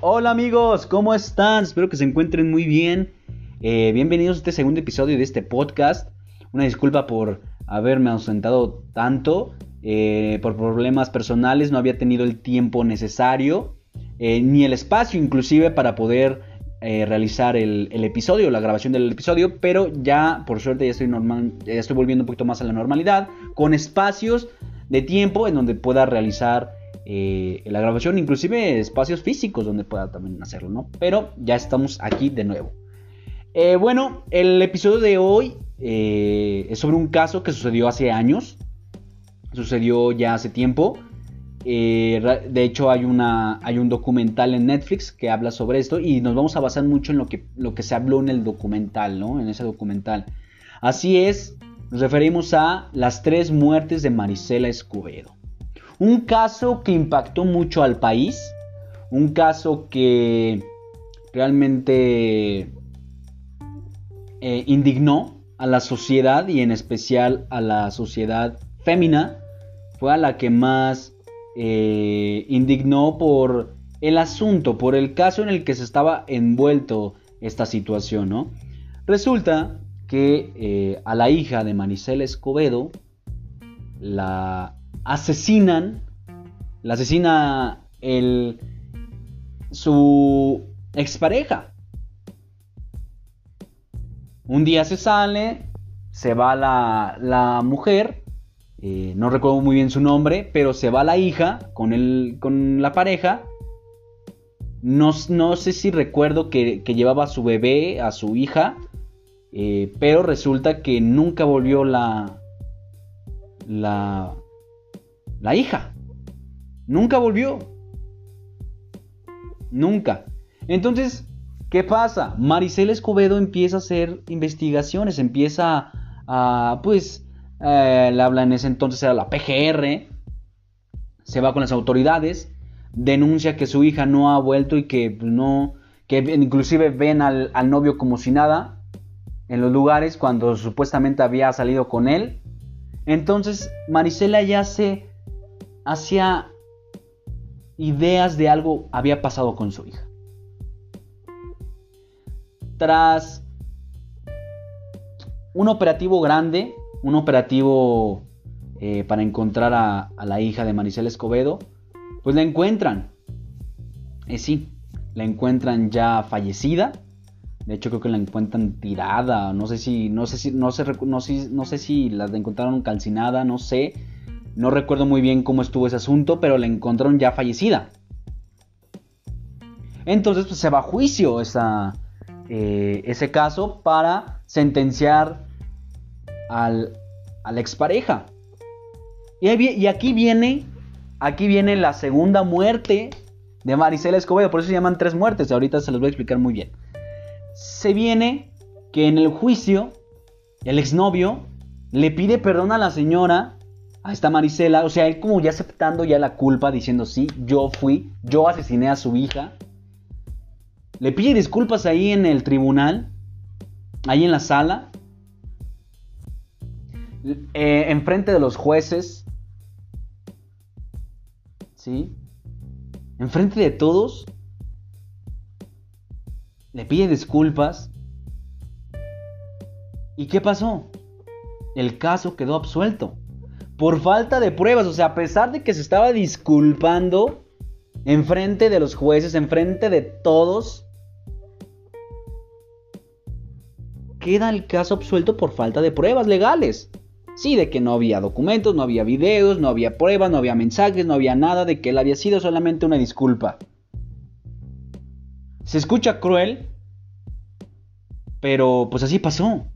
Hola amigos, ¿cómo están? Espero que se encuentren muy bien. Eh, bienvenidos a este segundo episodio de este podcast. Una disculpa por haberme ausentado tanto. Eh, por problemas personales no había tenido el tiempo necesario. Eh, ni el espacio inclusive para poder realizar el, episodio, la grabación del episodio. Pero ya por suerte ya estoy, normal, ya estoy volviendo un poquito más a la normalidad. Con espacios de tiempo en donde pueda realizar eh, la grabación, inclusive espacios físicos donde pueda también hacerlo, ¿no? Pero ya estamos aquí de nuevo. Eh, bueno, el episodio de hoy eh, es sobre un caso que sucedió hace años, sucedió ya hace tiempo. de hecho, hay, una, hay un documental en Netflix que habla sobre esto y nos vamos a basar mucho en lo que, lo que se habló en el documental, ¿no? En ese documental. Así es, nos referimos a las tres muertes de Marisela Escobedo. Un caso que impactó mucho al país, un caso que realmente eh, indignó a la sociedad y en especial a la sociedad fémina, fue a la que más eh, indignó por el asunto, por el caso en el que se estaba envuelto esta situación. Resulta que eh, a la hija de Manicela Escobedo la asesinan, la asesina el, su expareja. Un día se sale, se va la, mujer, eh, no recuerdo muy bien su nombre, pero se va la hija con, el, con la pareja. No, no, sé si recuerdo que, llevaba a su bebé, a su hija, eh, pero resulta que nunca volvió la, la, la hija. Nunca volvió. Nunca. Entonces, ¿qué pasa? Maricel Escobedo empieza a hacer investigaciones, empieza a, pues, eh, habla en ese entonces era la PGR, se va con las autoridades, denuncia que su hija no ha vuelto y que no, que inclusive ven al, al novio como si nada en los lugares cuando supuestamente había salido con él. Entonces Marisela ya se hacia ideas de algo había pasado con su hija. Tras un operativo grande, un operativo eh, para encontrar a, la hija de Maricela Escobedo, pues la encuentran. Eh, sí, la encuentran ya fallecida. De hecho, creo que la encuentran tirada. No sé si, no sé si, no no sé si la encontraron calcinada, no sé. No recuerdo muy bien cómo estuvo ese asunto, pero la encontraron ya fallecida. Entonces pues, se va a juicio eh, ese caso para sentenciar al, a la expareja. Y, aquí viene, aquí viene la segunda muerte de Marisela Escobedo, por eso se llaman tres muertes, ahorita se los voy a explicar muy bien. Se viene que en el juicio el exnovio le pide perdón a la señora a esta Marisela, o sea, él como ya aceptando ya la culpa, diciendo, sí, yo fui, yo asesiné a su hija. Le pide disculpas ahí en el tribunal, ahí en la sala, eh, enfrente de los jueces, ¿sí? Enfrente de todos, le pide disculpas. ¿Y qué pasó? El caso quedó absuelto por falta de pruebas. O sea, a pesar de que se estaba disculpando en frente de los jueces, en frente de todos, queda el caso absuelto por falta de pruebas legales. Sí, de que no había documentos, no había videos, no había pruebas, no había mensajes, no había nada, de que él había sido solamente una disculpa. Se escucha cruel, pero pues así pasó.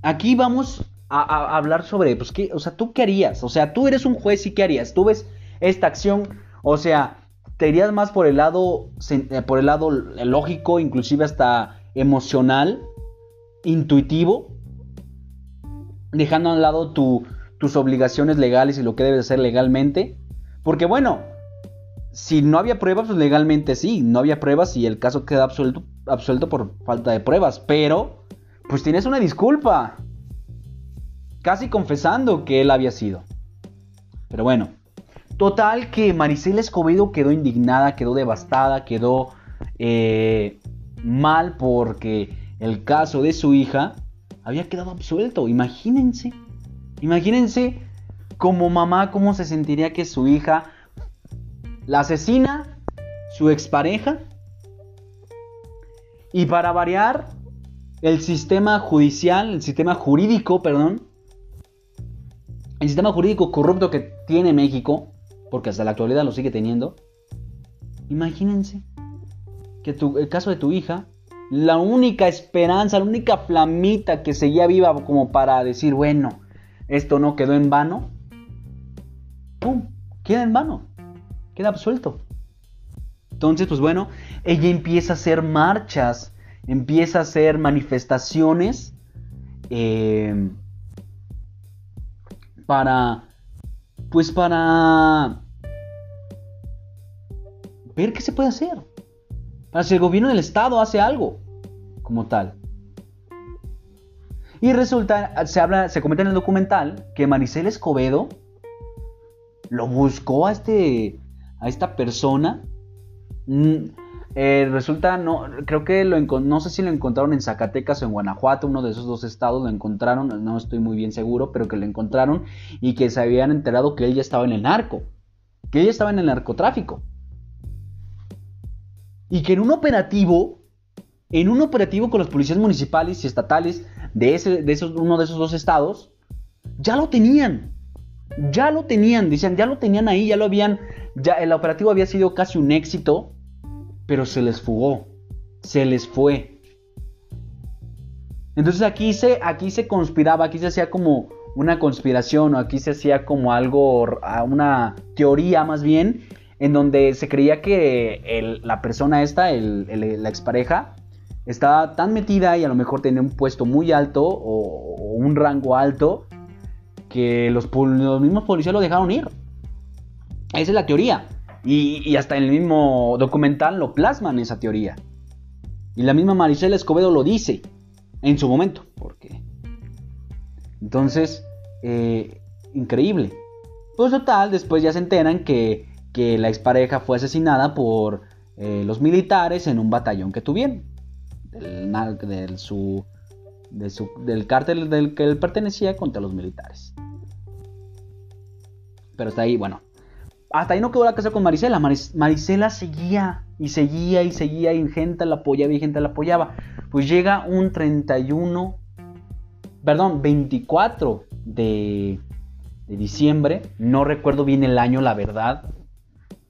Aquí vamos a, hablar sobre, pues, ¿qué? O sea, ¿tú qué harías? O sea, tú eres un juez y ¿qué harías? Tú ves esta acción, o sea, te irías más por el lado, eh, por el lado lógico, inclusive hasta emocional, intuitivo, dejando a un lado tus obligaciones legales y lo que debes hacer legalmente. Porque bueno, si no había pruebas, pues legalmente sí, no había pruebas y el caso queda absuelto, absuelto por falta de pruebas. Pero, pues tienes una disculpa casi confesando que él había sido. Pero bueno, Total que Maricela Escobedo quedó indignada, quedó devastada, quedó eh, mal porque el caso de su hija había quedado absuelto. Imagínense, imagínense como mamá cómo se sentiría que su hija la asesina, su expareja. Y para variar, el sistema judicial, el sistema jurídico, perdón, el sistema jurídico corrupto que tiene México, porque hasta la actualidad lo sigue teniendo, imagínense que el caso de tu hija, la única esperanza, la única flamita que seguía viva como para decir, bueno, esto no quedó en vano, ¡pum! Queda en vano, queda absuelto. Entonces, pues bueno, ella empieza a hacer marchas, empieza a hacer manifestaciones eh, para, pues para ver qué se puede hacer. Para si el gobierno del estado hace algo como tal. Y resulta, se habla, se comenta en el documental que Maricel Escobedo lo buscó a este, a esta persona. Mm, eh, resulta, no, creo que lo no sé si lo encontraron en Zacatecas o en Guanajuato, uno de esos dos estados lo encontraron, no estoy muy bien seguro, pero que lo encontraron y que se habían enterado que él ya estaba en el narco, que ella estaba en el narcotráfico. Y que en un operativo, en un operativo con los policías municipales y estatales de, ese, de esos, uno de esos dos estados, ya lo tenían. Ya lo tenían, dicen, ya lo tenían ahí, ya lo habían, ya el operativo había sido casi un éxito, pero se les fugó, se les fue. Entonces aquí se, aquí se conspiraba, aquí se hacía como una conspiración, o aquí se hacía como algo, una teoría más bien, en donde se creía que la persona esta, la expareja, estaba tan metida y a lo mejor tenía un puesto muy alto o, un rango alto que los, los, mismos policías lo dejaron ir. Esa es la teoría. Y, hasta en el mismo documental lo plasman esa teoría. Y la misma Maricela Escobedo lo dice en su momento. Porque. Entonces, eh, increíble. Pues total, después ya se enteran que que la expareja fue asesinada por eh, los militares en un batallón que tuvieron. Del, su, del cártel del que él pertenecía contra los militares. Pero hasta ahí, bueno. Hasta ahí no quedó la casa con Marisela. Marisela seguía y seguía y seguía y gente la apoyaba y gente la apoyaba. Pues llega un 31, perdón, 24 de, de diciembre. No recuerdo bien el año, la verdad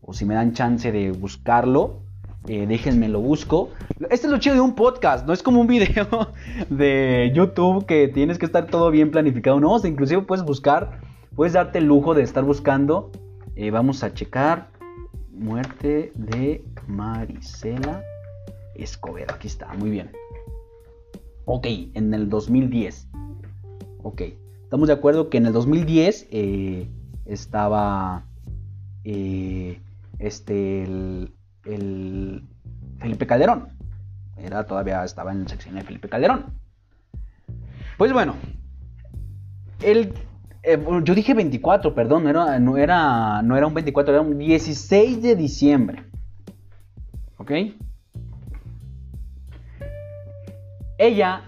o si me dan chance de buscarlo, eh, déjenme lo busco. Este es lo chido de un podcast, no es como un video de YouTube que tienes que estar todo bien planificado. No, inclusive puedes buscar, puedes darte el lujo de estar buscando. Eh, vamos a checar muerte de Marisela Escobedo. Aquí está, muy bien. Ok, en el 2010. Ok, estamos de acuerdo que en el 2010 eh, estaba este, el, Felipe Calderón. Era, todavía estaba en el sección de Felipe Calderón. Pues bueno, el, eh, yo dije 24, perdón, no era, no, era, no era un 24, era un 16 de diciembre. ¿Ok? Ella,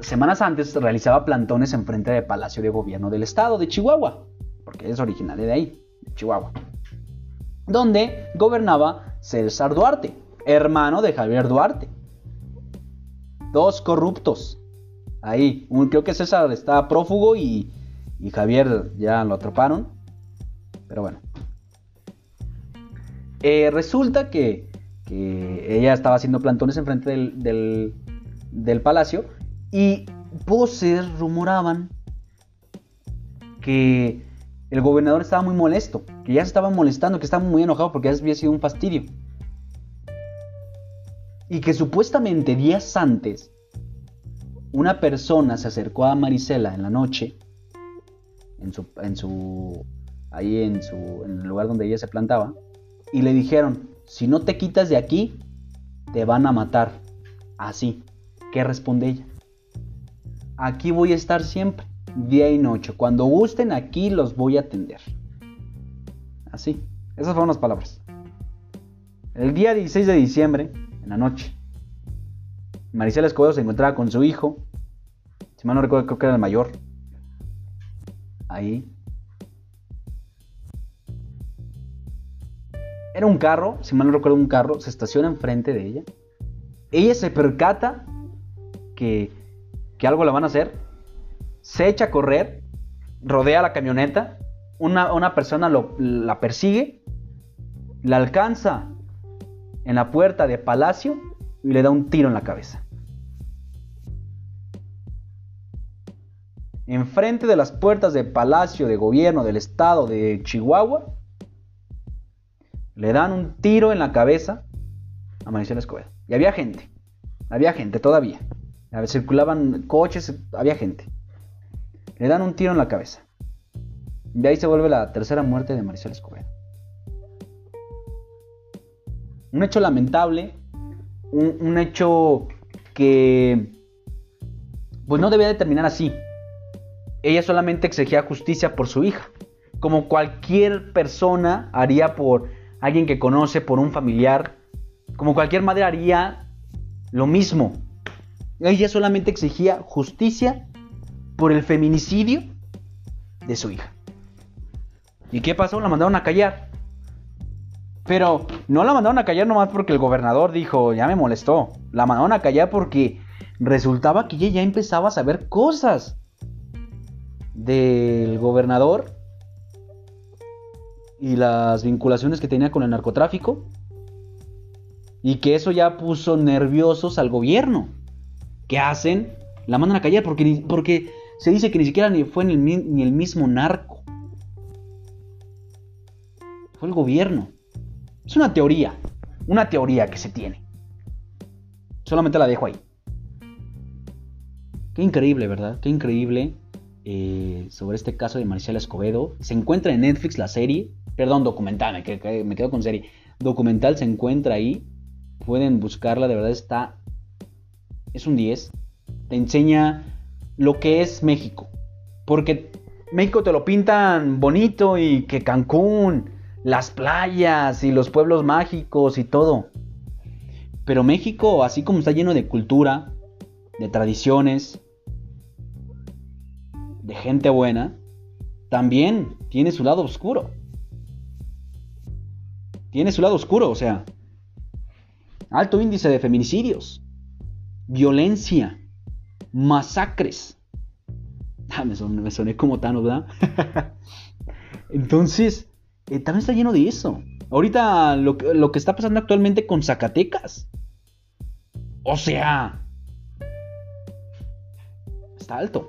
semanas antes, realizaba plantones en frente del Palacio de Gobierno del Estado de Chihuahua, porque es originaria de ahí, de Chihuahua donde gobernaba César Duarte, hermano de Javier Duarte. Dos corruptos. Ahí, creo que César está prófugo y, Javier ya lo atraparon. Pero bueno. Eh, resulta que, ella estaba haciendo plantones enfrente del, del, del palacio y voces rumoraban que el gobernador estaba muy molesto, que ya se estaba molestando, que estaba muy enojado porque ya había sido un fastidio. Y que supuestamente días antes, una persona se acercó a Marisela en la noche, en su, en su, ahí en, su, en el lugar donde ella se plantaba, y le dijeron, si no te quitas de aquí, te van a matar. Así. ¿Qué responde ella? Aquí voy a estar siempre día y noche. Cuando gusten, aquí los voy a atender. Así. Esas fueron las palabras. El día 16 de diciembre, en la noche, Maricela Escobedo se encontraba con su hijo. Si mal no recuerdo, creo que era el mayor. Ahí. Era un carro, si mal no recuerdo, un carro. Se estaciona enfrente de ella. Ella se percata que, que algo la van a hacer. Se echa a correr. Rodea la camioneta. Una, una persona la persigue. La alcanza en la puerta de Palacio y le da un tiro en la cabeza. Enfrente de las puertas del Palacio de Gobierno del Estado de Chihuahua, le dan un tiro en la cabeza a Maricela Escobedo. Y había gente, había gente todavía. Circulaban coches, había gente. Le dan un tiro en la cabeza. Y ahí se vuelve la tercera muerte de Maricela Escobedo. Un hecho lamentable, un, hecho que pues no debía de terminar así. Ella solamente exigía justicia por su hija, como cualquier persona haría por alguien que conoce, por un familiar, como cualquier madre haría lo mismo. Ella solamente exigía justicia por el feminicidio de su hija. ¿Y qué pasó? La mandaron a callar. Pero no la mandaron a callar nomás porque el gobernador dijo, ya me molestó. La mandaron a callar porque resultaba que ella ya empezaba a saber cosas del gobernador y las vinculaciones que tenía con el narcotráfico. Y que eso ya puso nerviosos al gobierno. ¿Qué hacen? La mandan a callar porque, porque se dice que ni siquiera ni fue ni el mismo narco. Fue el gobierno. Es una teoría, una teoría que se tiene. Solamente la dejo ahí. Qué increíble, ¿verdad? Qué increíble eh, sobre este caso de Marcela Escobedo. Se encuentra en Netflix la serie, perdón, documental, me, me quedo con serie. Documental se encuentra ahí. Pueden buscarla, de verdad está... Es un 10. Te enseña lo que es México. Porque México te lo pintan bonito y que Cancún, las playas y los pueblos mágicos y todo. Pero México, así como está lleno de cultura, de tradiciones, de gente buena, también tiene su lado oscuro. Tiene su lado oscuro, o sea, alto índice de feminicidios, violencia, masacres. Ah, me, soné, me soné como Tano, ¿verdad? Entonces, eh, también está lleno de eso. Ahorita lo, lo que está pasando actualmente con Zacatecas. O sea, está alto.